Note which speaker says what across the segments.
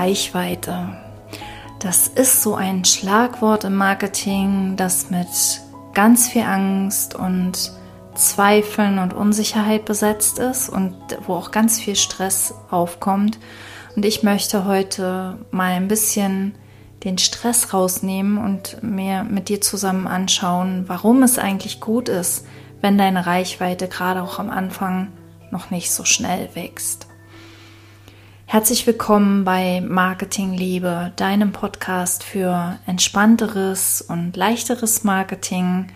Speaker 1: Reichweite. Das ist so ein Schlagwort im Marketing, das mit ganz viel Angst und Zweifeln und Unsicherheit besetzt ist und wo auch ganz viel Stress aufkommt. Und ich möchte heute mal ein bisschen den Stress rausnehmen und mir mit dir zusammen anschauen, warum es eigentlich gut ist, wenn deine Reichweite gerade auch am Anfang noch nicht so schnell wächst. Herzlich willkommen bei Marketing Liebe, deinem Podcast für entspannteres und leichteres Marketing,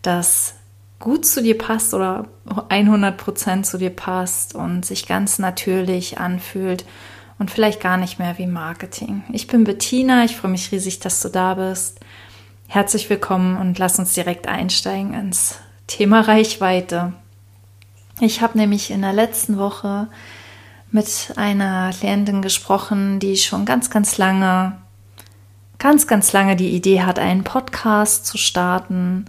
Speaker 1: das gut zu dir passt oder 100% zu dir passt und sich ganz natürlich anfühlt und vielleicht gar nicht mehr wie Marketing. Ich bin Bettina, ich freue mich riesig, dass du da bist. Herzlich willkommen und lass uns direkt einsteigen ins Thema Reichweite. Ich habe nämlich in der letzten Woche mit einer Klientin gesprochen, die schon ganz, ganz lange, ganz, ganz lange die Idee hat, einen Podcast zu starten.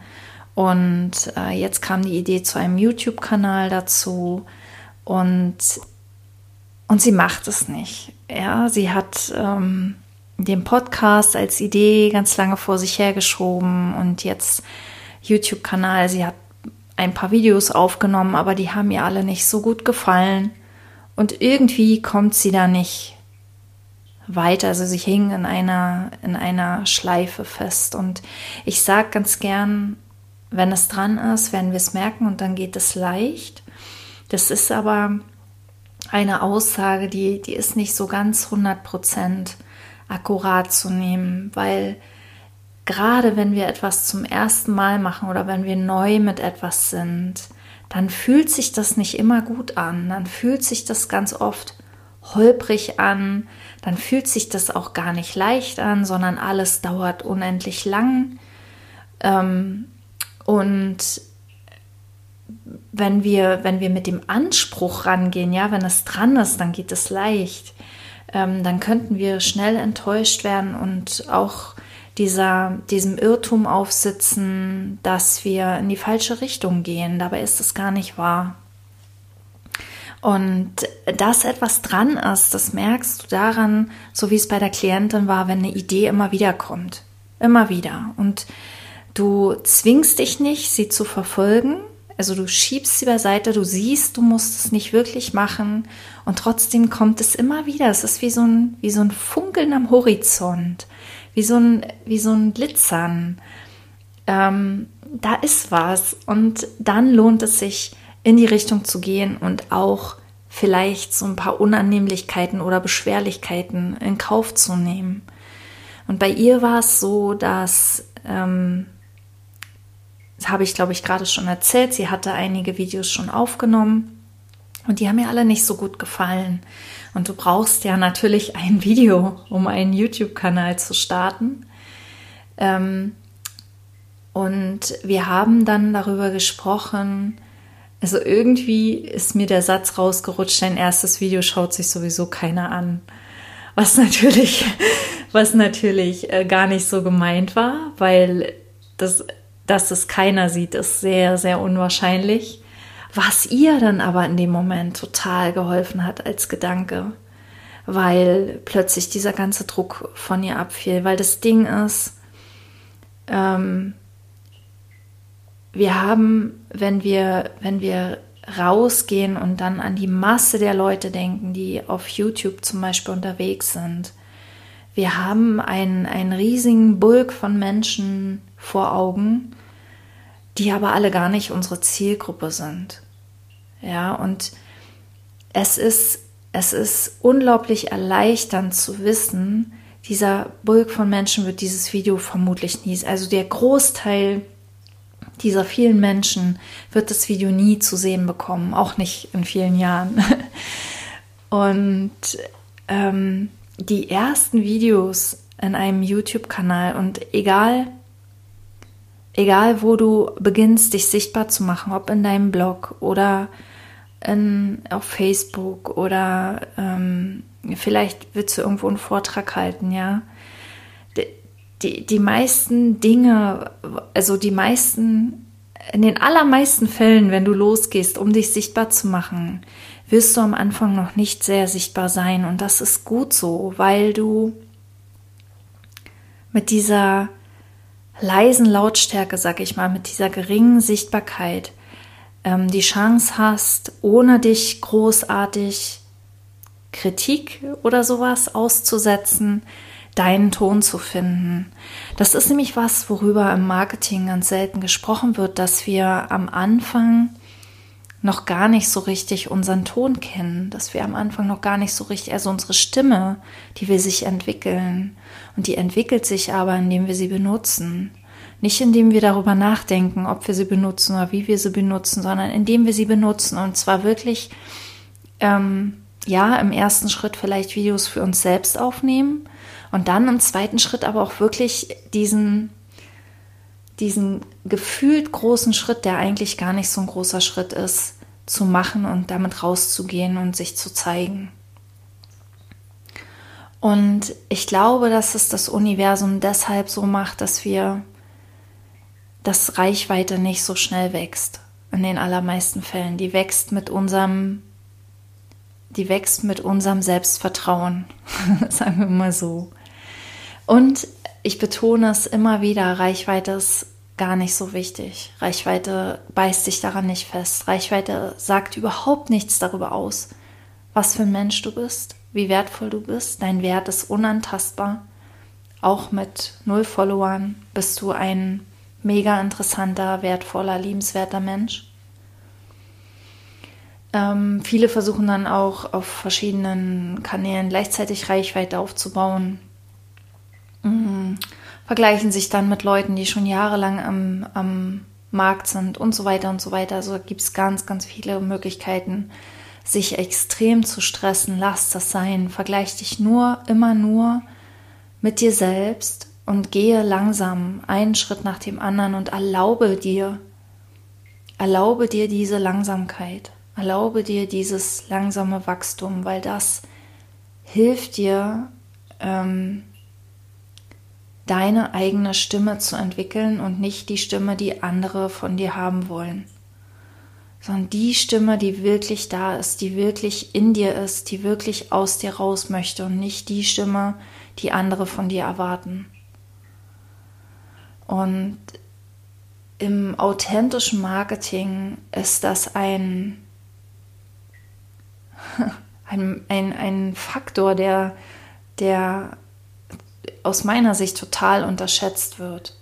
Speaker 1: Und äh, jetzt kam die Idee zu einem YouTube-Kanal dazu. Und und sie macht es nicht. Ja, sie hat ähm, den Podcast als Idee ganz lange vor sich hergeschoben und jetzt YouTube-Kanal. Sie hat ein paar Videos aufgenommen, aber die haben ihr alle nicht so gut gefallen. Und irgendwie kommt sie da nicht weiter. Also sie hing in einer, in einer Schleife fest. Und ich sage ganz gern, wenn es dran ist, werden wir es merken und dann geht es leicht. Das ist aber eine Aussage, die, die ist nicht so ganz 100% akkurat zu nehmen, weil gerade wenn wir etwas zum ersten Mal machen oder wenn wir neu mit etwas sind, dann fühlt sich das nicht immer gut an, dann fühlt sich das ganz oft holprig an, dann fühlt sich das auch gar nicht leicht an, sondern alles dauert unendlich lang. Ähm, und wenn wir, wenn wir mit dem Anspruch rangehen, ja, wenn es dran ist, dann geht es leicht. Ähm, dann könnten wir schnell enttäuscht werden und auch dieser, diesem Irrtum aufsitzen, dass wir in die falsche Richtung gehen. Dabei ist es gar nicht wahr. Und dass etwas dran ist, das merkst du daran, so wie es bei der Klientin war, wenn eine Idee immer wieder kommt. Immer wieder. Und du zwingst dich nicht, sie zu verfolgen, also du schiebst sie beiseite, du siehst, du musst es nicht wirklich machen und trotzdem kommt es immer wieder. Es ist wie so ein, wie so ein Funkeln am Horizont, wie so ein, wie so ein Glitzern. Ähm, da ist was und dann lohnt es sich, in die Richtung zu gehen und auch vielleicht so ein paar Unannehmlichkeiten oder Beschwerlichkeiten in Kauf zu nehmen. Und bei ihr war es so, dass ähm, das habe ich, glaube ich, gerade schon erzählt. Sie hatte einige Videos schon aufgenommen und die haben mir alle nicht so gut gefallen. Und du brauchst ja natürlich ein Video, um einen YouTube-Kanal zu starten. Ähm, und wir haben dann darüber gesprochen, also irgendwie ist mir der Satz rausgerutscht, dein erstes Video schaut sich sowieso keiner an. Was natürlich, was natürlich äh, gar nicht so gemeint war, weil das dass es keiner sieht, ist sehr, sehr unwahrscheinlich. Was ihr dann aber in dem Moment total geholfen hat als Gedanke, weil plötzlich dieser ganze Druck von ihr abfiel, weil das Ding ist, ähm, wir haben, wenn wir, wenn wir rausgehen und dann an die Masse der Leute denken, die auf YouTube zum Beispiel unterwegs sind, wir haben einen, einen riesigen Bulk von Menschen vor Augen, die aber alle gar nicht unsere Zielgruppe sind. Ja, und es ist, es ist unglaublich erleichternd zu wissen, dieser Bulk von Menschen wird dieses Video vermutlich nie, also der Großteil dieser vielen Menschen wird das Video nie zu sehen bekommen, auch nicht in vielen Jahren. Und ähm, die ersten Videos in einem YouTube-Kanal und egal egal wo du beginnst, dich sichtbar zu machen, ob in deinem Blog oder in, auf Facebook oder ähm, vielleicht willst du irgendwo einen Vortrag halten, ja. Die, die, die meisten Dinge, also die meisten, in den allermeisten Fällen, wenn du losgehst, um dich sichtbar zu machen, wirst du am Anfang noch nicht sehr sichtbar sein. Und das ist gut so, weil du mit dieser leisen Lautstärke, sag ich mal, mit dieser geringen Sichtbarkeit ähm, die Chance hast, ohne dich großartig Kritik oder sowas auszusetzen, deinen Ton zu finden. Das ist nämlich was, worüber im Marketing ganz selten gesprochen wird, dass wir am Anfang noch gar nicht so richtig unseren Ton kennen, dass wir am Anfang noch gar nicht so richtig, also unsere Stimme, die will sich entwickeln. Und die entwickelt sich aber, indem wir sie benutzen. Nicht indem wir darüber nachdenken, ob wir sie benutzen oder wie wir sie benutzen, sondern indem wir sie benutzen. Und zwar wirklich, ähm, ja, im ersten Schritt vielleicht Videos für uns selbst aufnehmen und dann im zweiten Schritt aber auch wirklich diesen diesen gefühlt großen Schritt, der eigentlich gar nicht so ein großer Schritt ist, zu machen und damit rauszugehen und sich zu zeigen. Und ich glaube, dass es das Universum deshalb so macht, dass wir, dass Reichweite nicht so schnell wächst. In den allermeisten Fällen. Die wächst mit unserem, die wächst mit unserem Selbstvertrauen. Sagen wir mal so. Und ich betone es immer wieder, Reichweite ist gar nicht so wichtig. Reichweite beißt sich daran nicht fest. Reichweite sagt überhaupt nichts darüber aus, was für ein Mensch du bist, wie wertvoll du bist. Dein Wert ist unantastbar. Auch mit null Followern bist du ein mega interessanter, wertvoller, liebenswerter Mensch. Ähm, viele versuchen dann auch auf verschiedenen Kanälen gleichzeitig Reichweite aufzubauen. Mhm. Vergleichen sich dann mit Leuten, die schon jahrelang am, am Markt sind und so weiter und so weiter. Also gibt es ganz, ganz viele Möglichkeiten, sich extrem zu stressen. Lass das sein. Vergleich dich nur, immer nur mit dir selbst und gehe langsam einen Schritt nach dem anderen und erlaube dir, erlaube dir diese Langsamkeit, erlaube dir dieses langsame Wachstum, weil das hilft dir, ähm, deine eigene Stimme zu entwickeln und nicht die Stimme, die andere von dir haben wollen, sondern die Stimme, die wirklich da ist, die wirklich in dir ist, die wirklich aus dir raus möchte und nicht die Stimme, die andere von dir erwarten. Und im authentischen Marketing ist das ein, ein, ein, ein Faktor, der, der aus meiner Sicht total unterschätzt wird.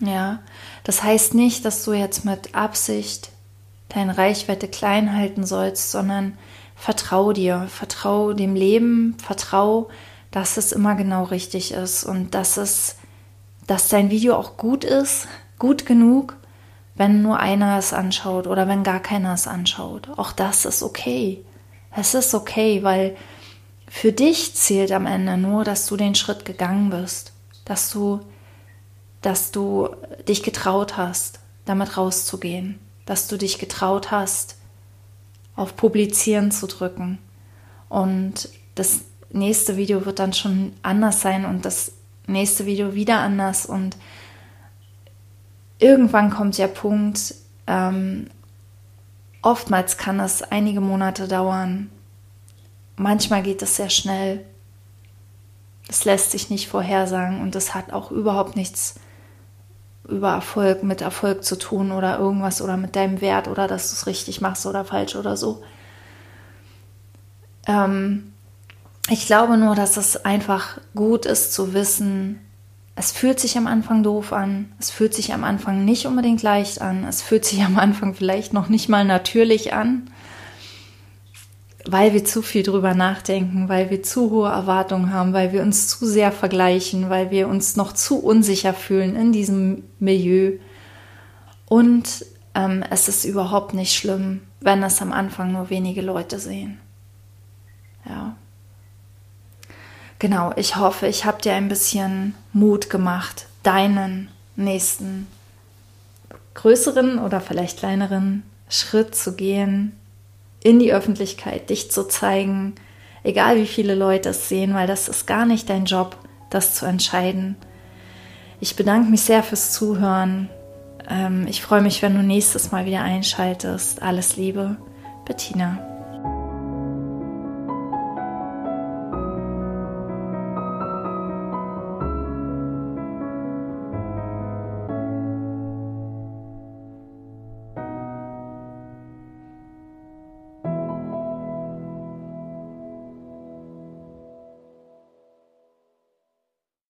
Speaker 1: Ja, das heißt nicht, dass du jetzt mit Absicht deine Reichweite klein halten sollst, sondern vertrau dir, vertrau dem Leben, vertrau, dass es immer genau richtig ist und dass es, dass dein Video auch gut ist, gut genug, wenn nur einer es anschaut oder wenn gar keiner es anschaut. Auch das ist okay. Es ist okay, weil für dich zählt am Ende nur, dass du den Schritt gegangen bist, dass du, dass du dich getraut hast, damit rauszugehen, dass du dich getraut hast, auf Publizieren zu drücken. Und das nächste Video wird dann schon anders sein und das nächste Video wieder anders. Und irgendwann kommt der Punkt, ähm, oftmals kann es einige Monate dauern, manchmal geht es sehr schnell. Das lässt sich nicht vorhersagen und das hat auch überhaupt nichts über Erfolg, mit Erfolg zu tun oder irgendwas oder mit deinem Wert oder dass du es richtig machst oder falsch oder so. Ähm, ich glaube nur, dass es einfach gut ist zu wissen, es fühlt sich am Anfang doof an, es fühlt sich am Anfang nicht unbedingt leicht an, es fühlt sich am Anfang vielleicht noch nicht mal natürlich an weil wir zu viel drüber nachdenken, weil wir zu hohe Erwartungen haben, weil wir uns zu sehr vergleichen, weil wir uns noch zu unsicher fühlen in diesem Milieu. Und ähm, es ist überhaupt nicht schlimm, wenn es am Anfang nur wenige Leute sehen. Ja. Genau, ich hoffe, ich habe dir ein bisschen Mut gemacht, deinen nächsten größeren oder vielleicht kleineren Schritt zu gehen, in die Öffentlichkeit, dich zu zeigen, egal wie viele Leute es sehen, weil das ist gar nicht dein Job, das zu entscheiden. Ich bedanke mich sehr fürs Zuhören. Ähm, ich freue mich, wenn du nächstes Mal wieder einschaltest. Alles Liebe, Bettina.